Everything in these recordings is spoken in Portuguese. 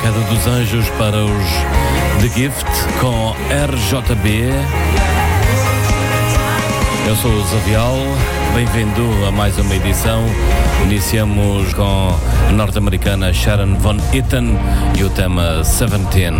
Queda dos Anjos para os The Gift com RJB. Eu sou o Zavial, bem-vindo a mais uma edição. Iniciamos com a norte-americana Sharon Von Itten e o tema 17.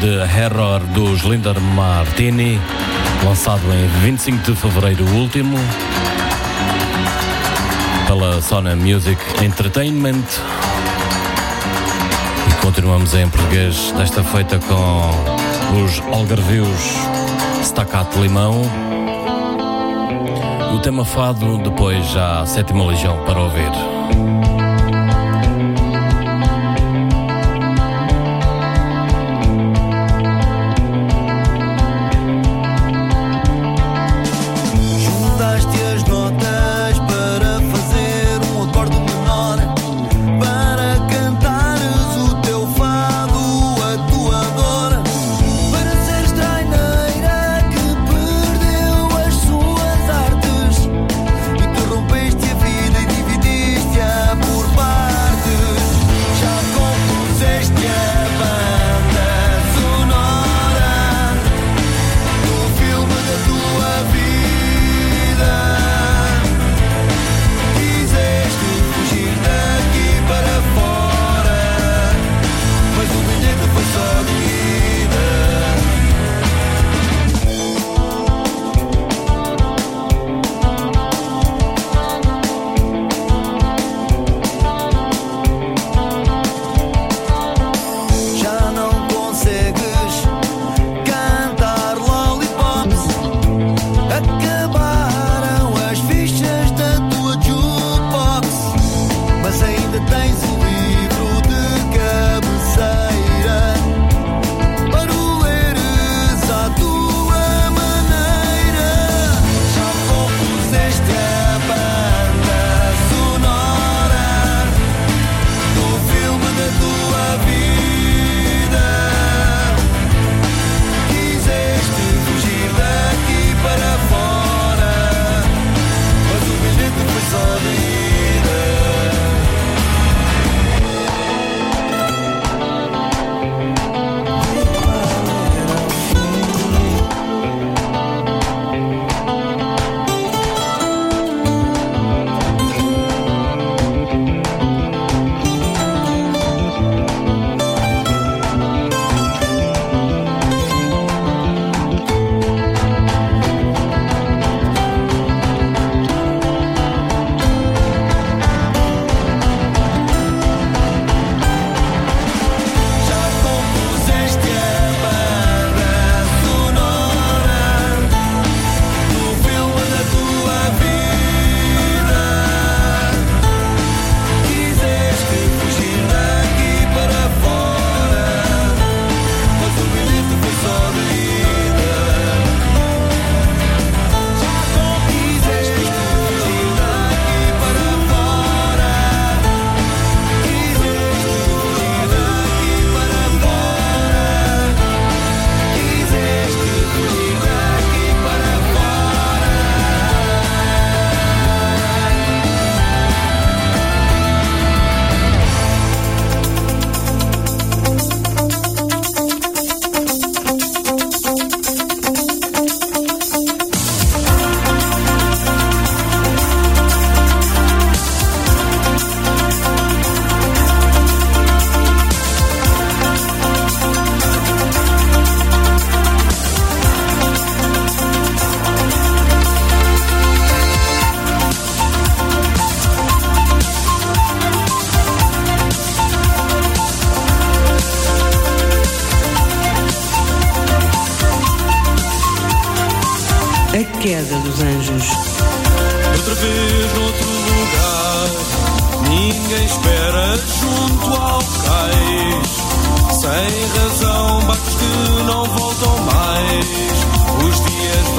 De Error dos Linder Martini, lançado em 25 de fevereiro último pela Sona Music Entertainment. E continuamos em português, desta feita com os Algarvios Staccato Limão. O tema fado, depois já a sétima legião para ouvir.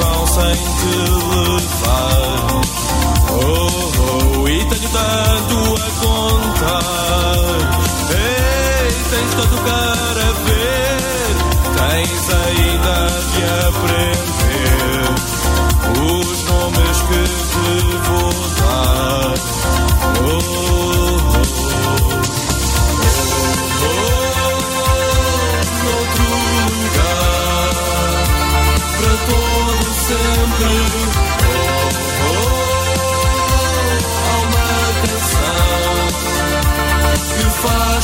vão sem te levar. Oh, oh, e tenho tanto a contar. Ei, tens tanto para a ver, tens ainda de aprender. Os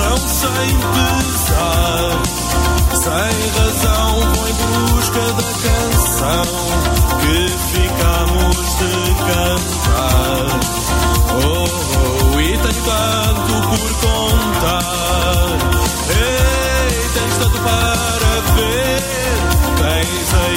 Sem pesar. Sem razão, vou em busca da canção que ficamos de cantar. Oh, oh, e tenho tanto por contar. Ei, tens tanto para ver. Tens ainda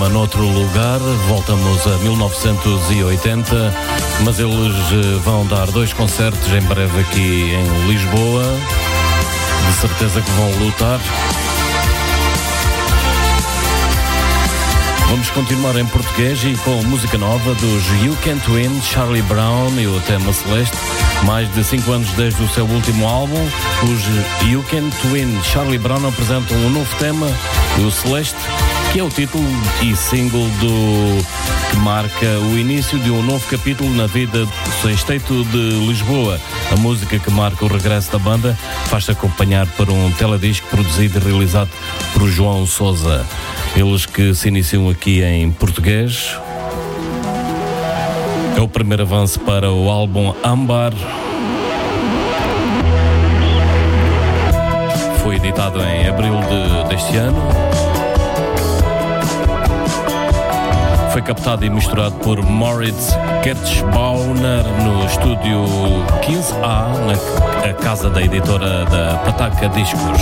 tema Noutro Lugar. Voltamos a 1980, mas eles eh, vão dar dois concertos em breve aqui em Lisboa. De certeza que vão lutar. Vamos continuar em português e com música nova dos You Can't Win, Charlie Brown e o tema Celeste. Mais de 5 anos desde o seu último álbum, os You Can't Win, Charlie Brown apresentam um novo tema, o Celeste, que é o título e single do que marca o início de um novo capítulo na vida do Sexteto de Lisboa. A música que marca o regresso da banda faz-se acompanhar por um teledisco produzido e realizado por João Souza. Eles que se iniciam aqui em português. É o primeiro avanço para o álbum Ambar. Foi editado em abril de- deste ano. Foi captado e misturado por Moritz Kertzbauner no estúdio 15A, na casa da editora da Pataca Discos.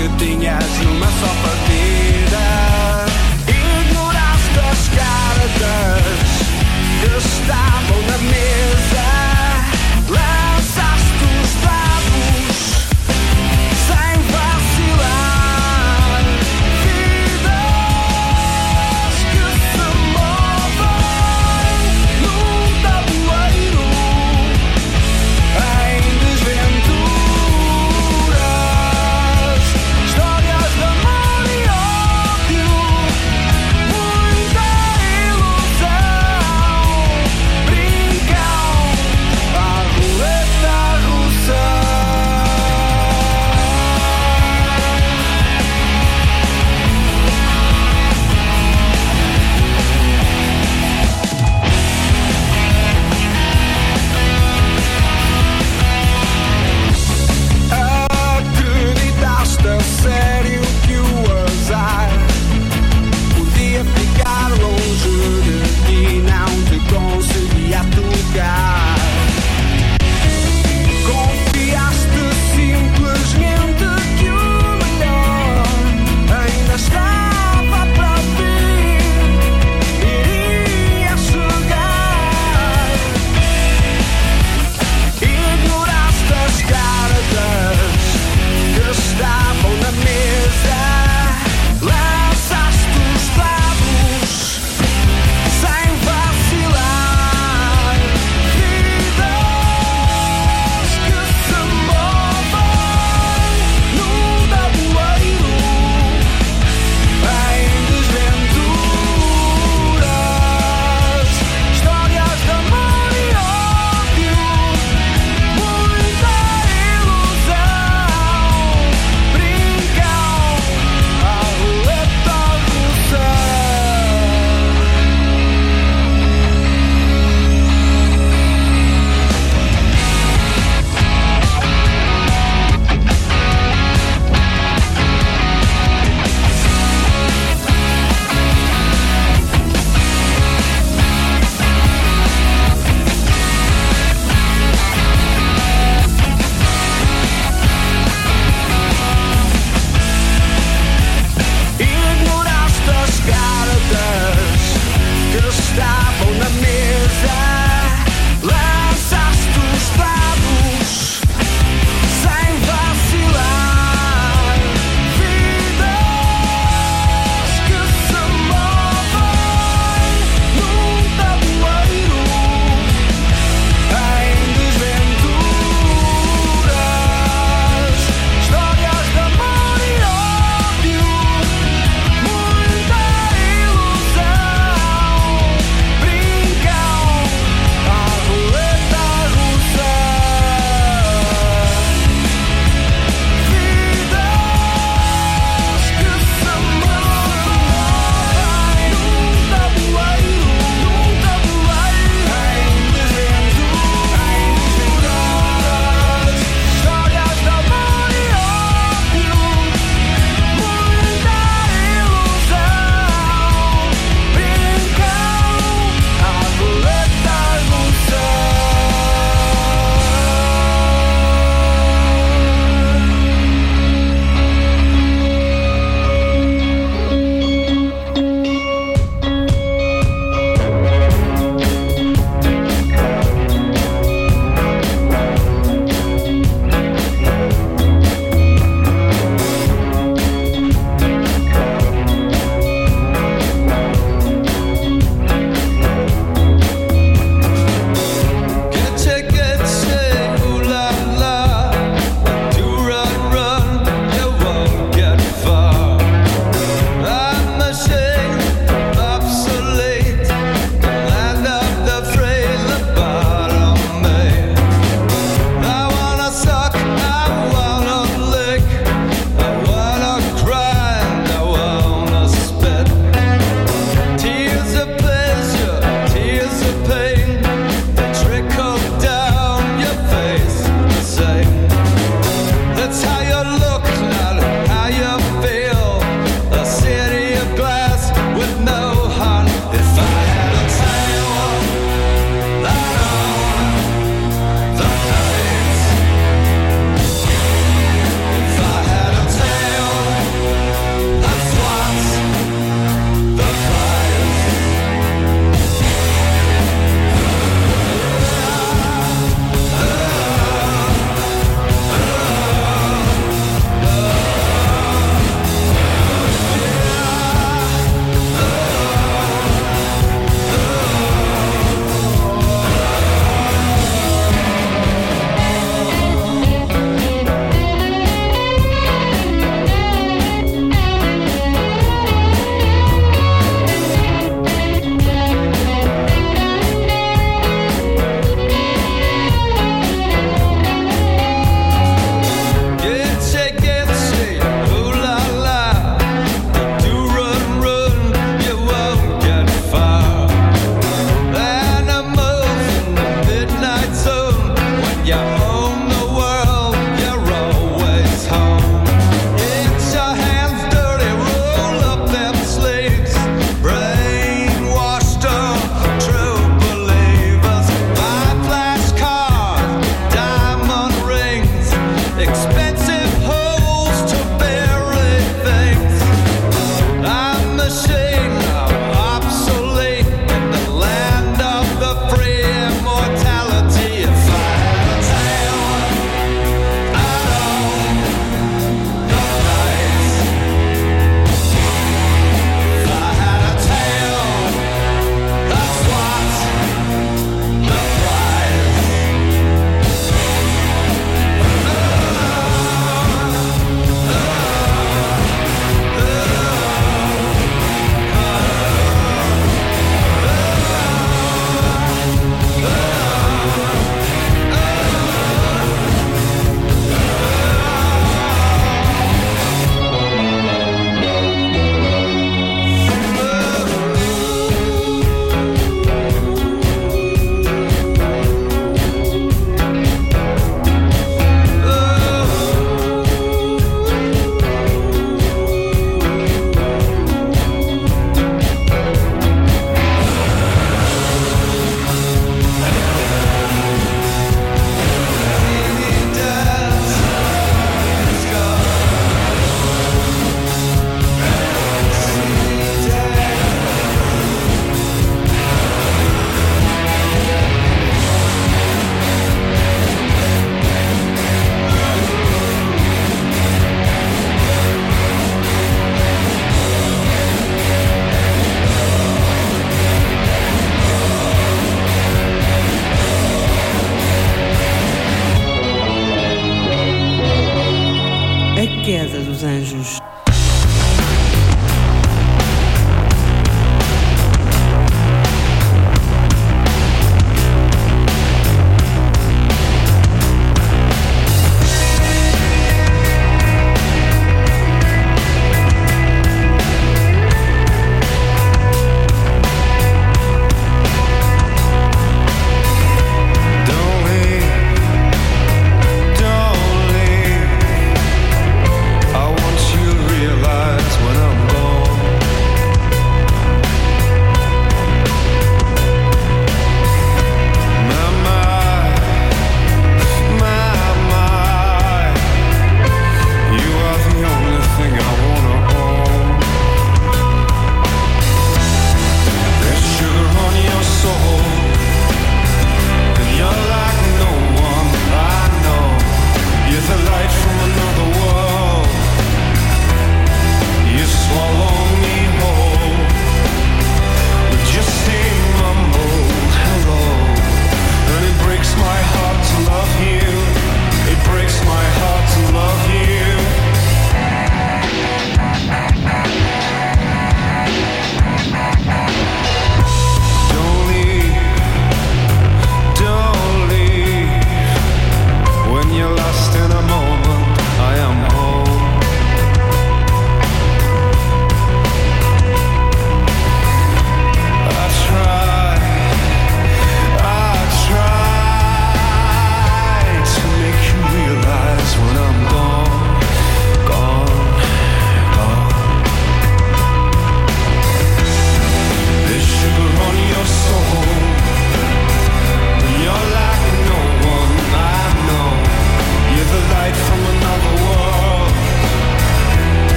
que tinhas numa só partida. Ignoraste as cartas que estavam na mesa.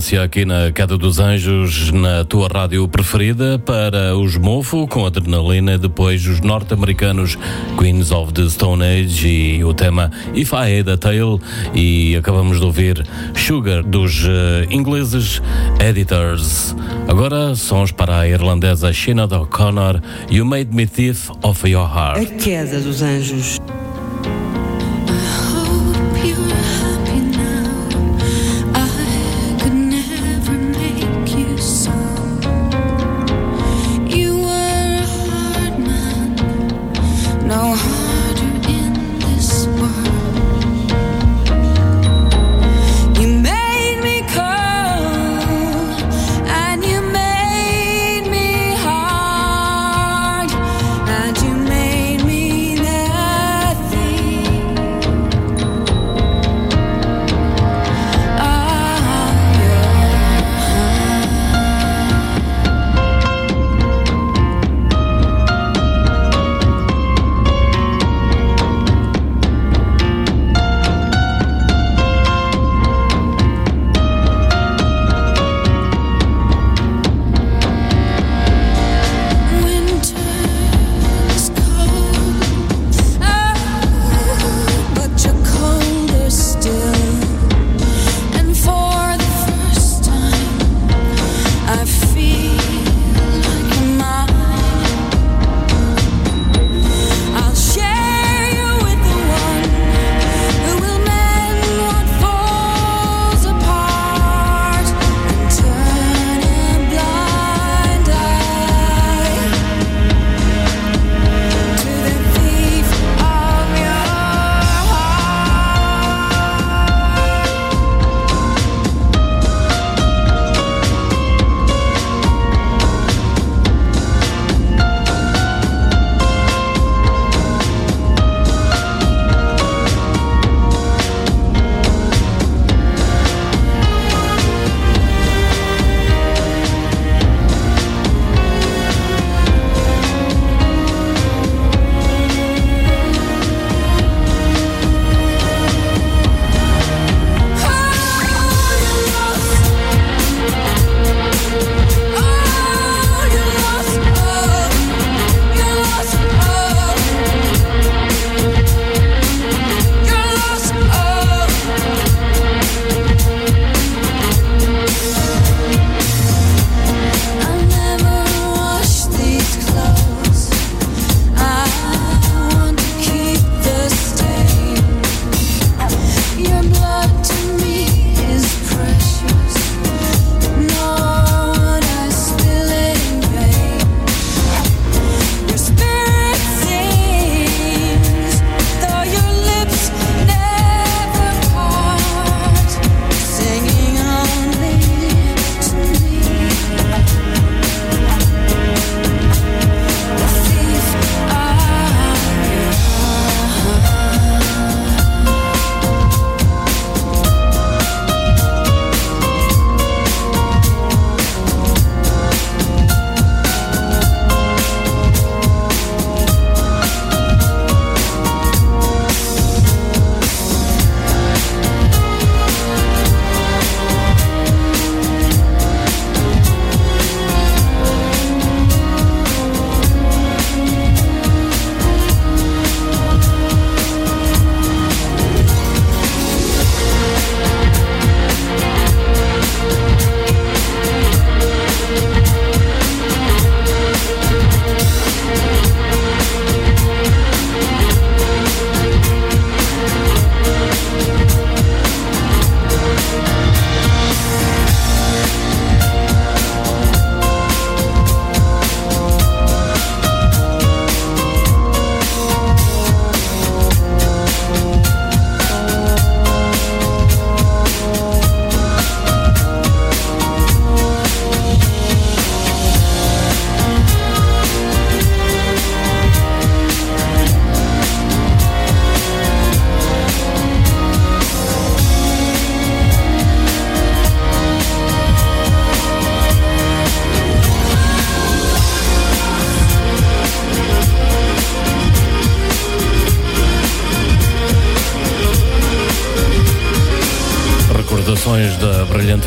audiência aqui na Queda dos Anjos, na tua rádio preferida, para os Mofo com adrenalina, depois os norte-americanos Queens of the Stone Age e o tema If I Had a Tail. E acabamos de ouvir Sugar dos uh, ingleses Editors. Agora sons para a irlandesa Shina O'Connor, You Made Me Thief of Your Heart. A Queda dos Anjos.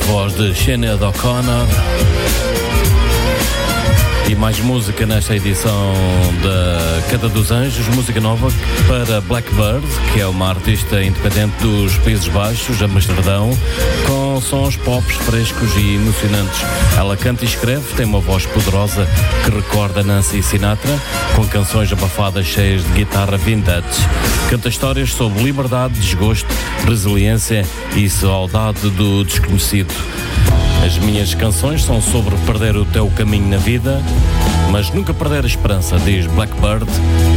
Voz de Sinead O'Connor. E mais música nesta edição da Queda dos Anjos, música nova para Blackbird, que é uma artista independente dos Países Baixos, Amsterdão, com sons pops frescos e emocionantes. Ela canta e escreve, tem uma voz poderosa que recorda Nancy Sinatra, com canções abafadas cheias de guitarra vintage. Canta histórias sobre liberdade, desgosto, resiliência e saudade do desconhecido. As minhas canções são sobre perder o teu caminho na vida, mas nunca perder a esperança, diz Blackbird,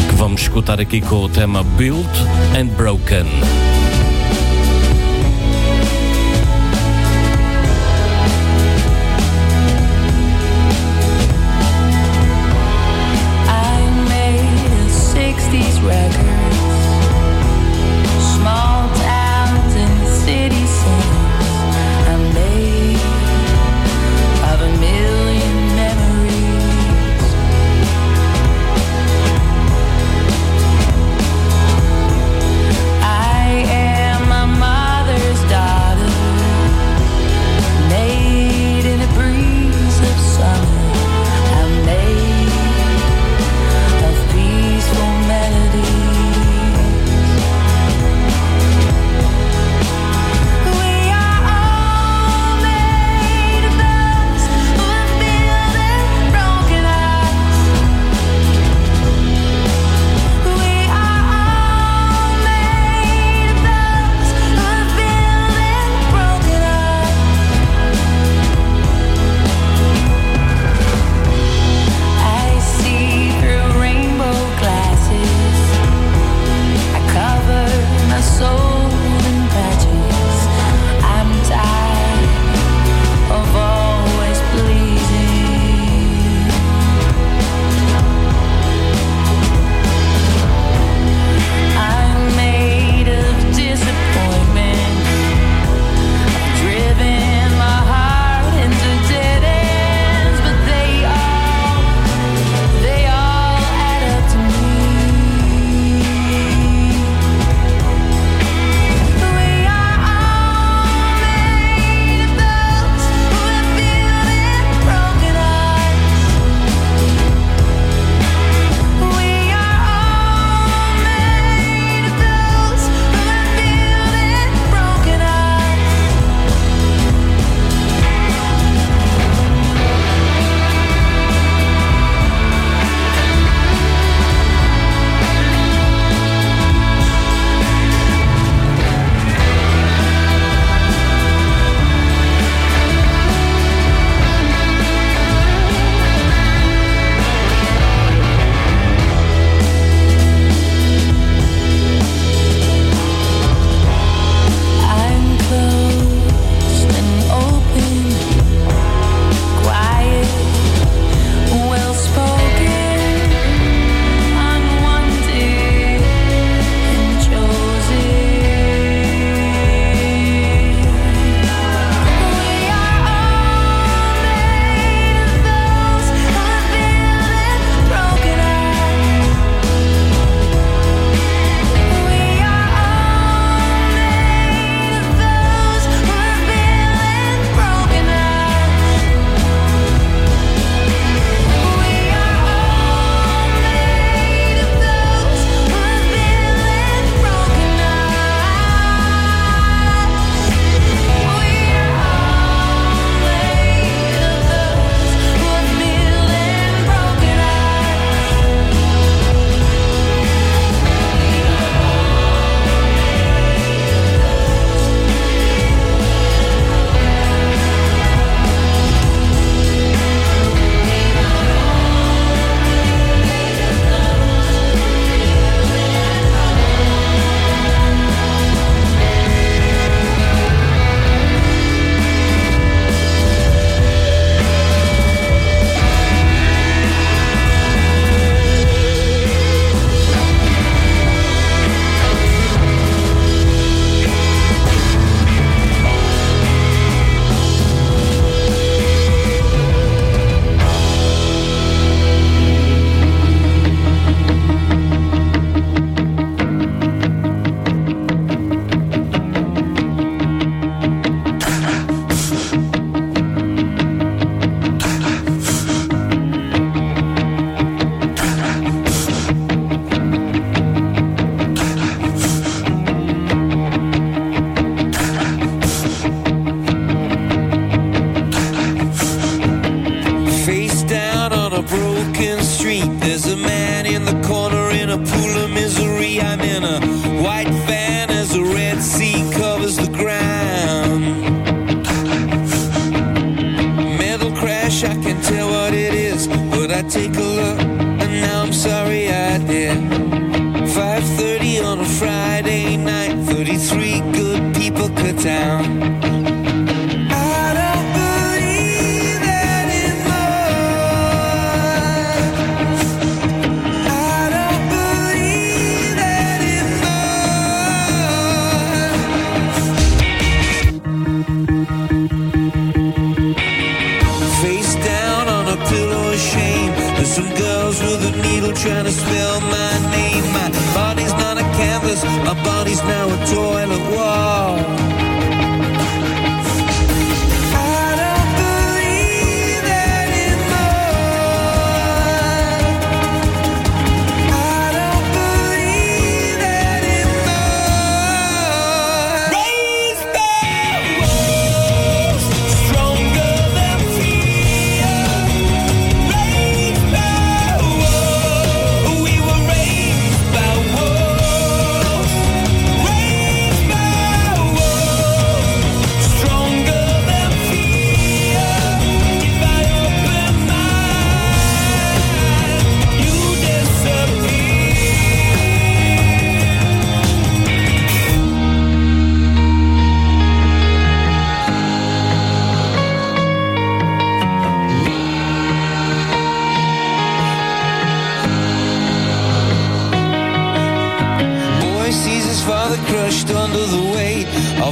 que vamos escutar aqui com o tema Built and Broken.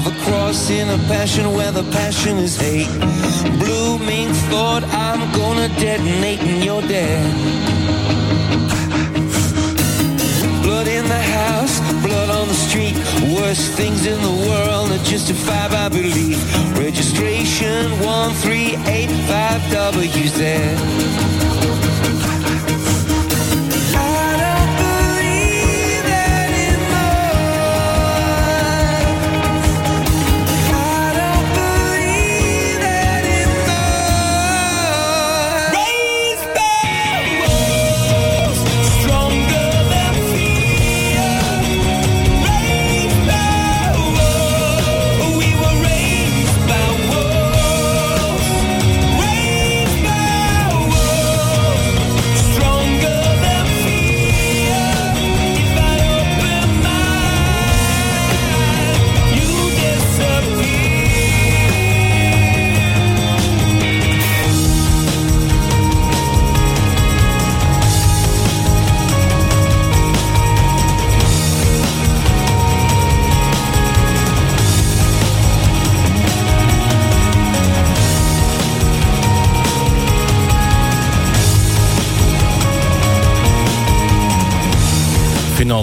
Of a cross in a passion where the passion is hate. Blooming thought, I'm gonna detonate and you're dead. Blood in the house, blood on the street. Worst things in the world are justified by belief. Registration 1385WZ. I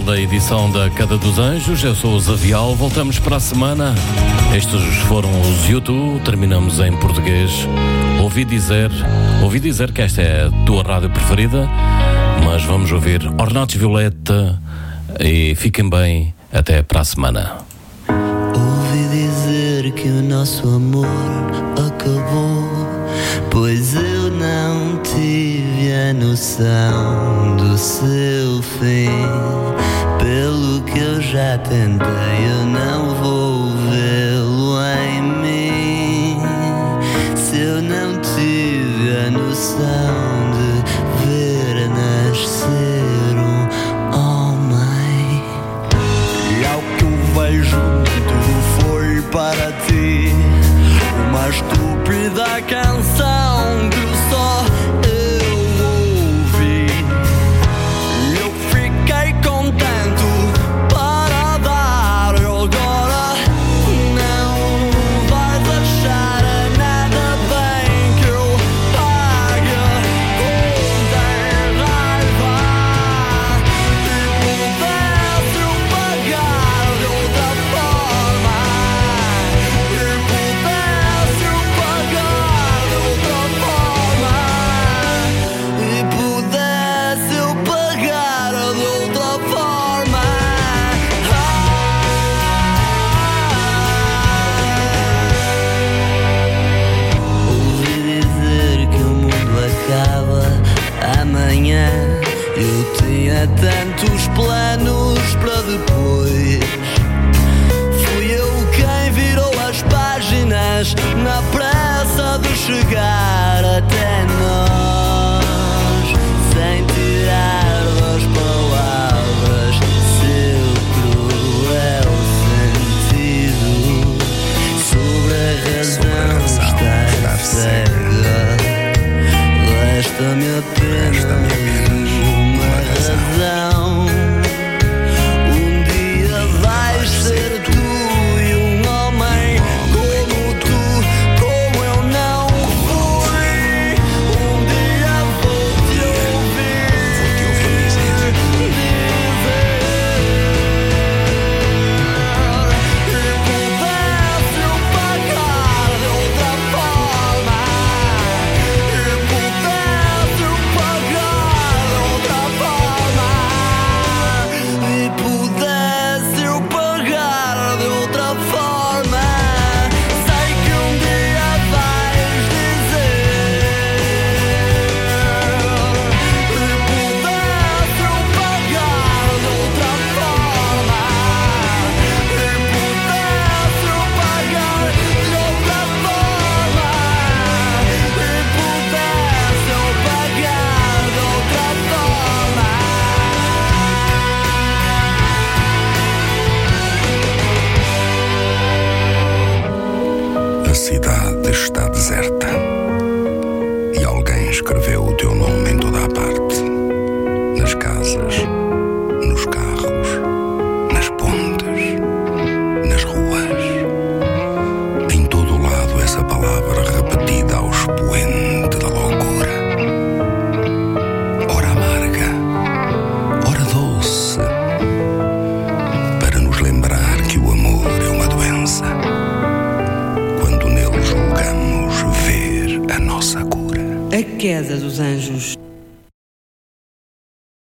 Final da edição da Cada dos Anjos. Eu sou o Zavial. Voltamos para a semana. Estes foram os YouTube. Terminamos em português. Ouvi dizer, ouvi dizer que esta é a tua rádio preferida, mas vamos ouvir Ornatos Violeta e fiquem bem. Até para a semana. Ouvi dizer que o nosso amor acabou, pois eu não tive a noção do seu fim. Pelo que eu já tentei, eu não vou vê-lo em mim. Se eu não tive a noção de ver nascer um homem. E ao que eu vejo, tudo foi para ti. Uma estúpida canção planos para depois. Fui eu quem virou as páginas na pressa de chegar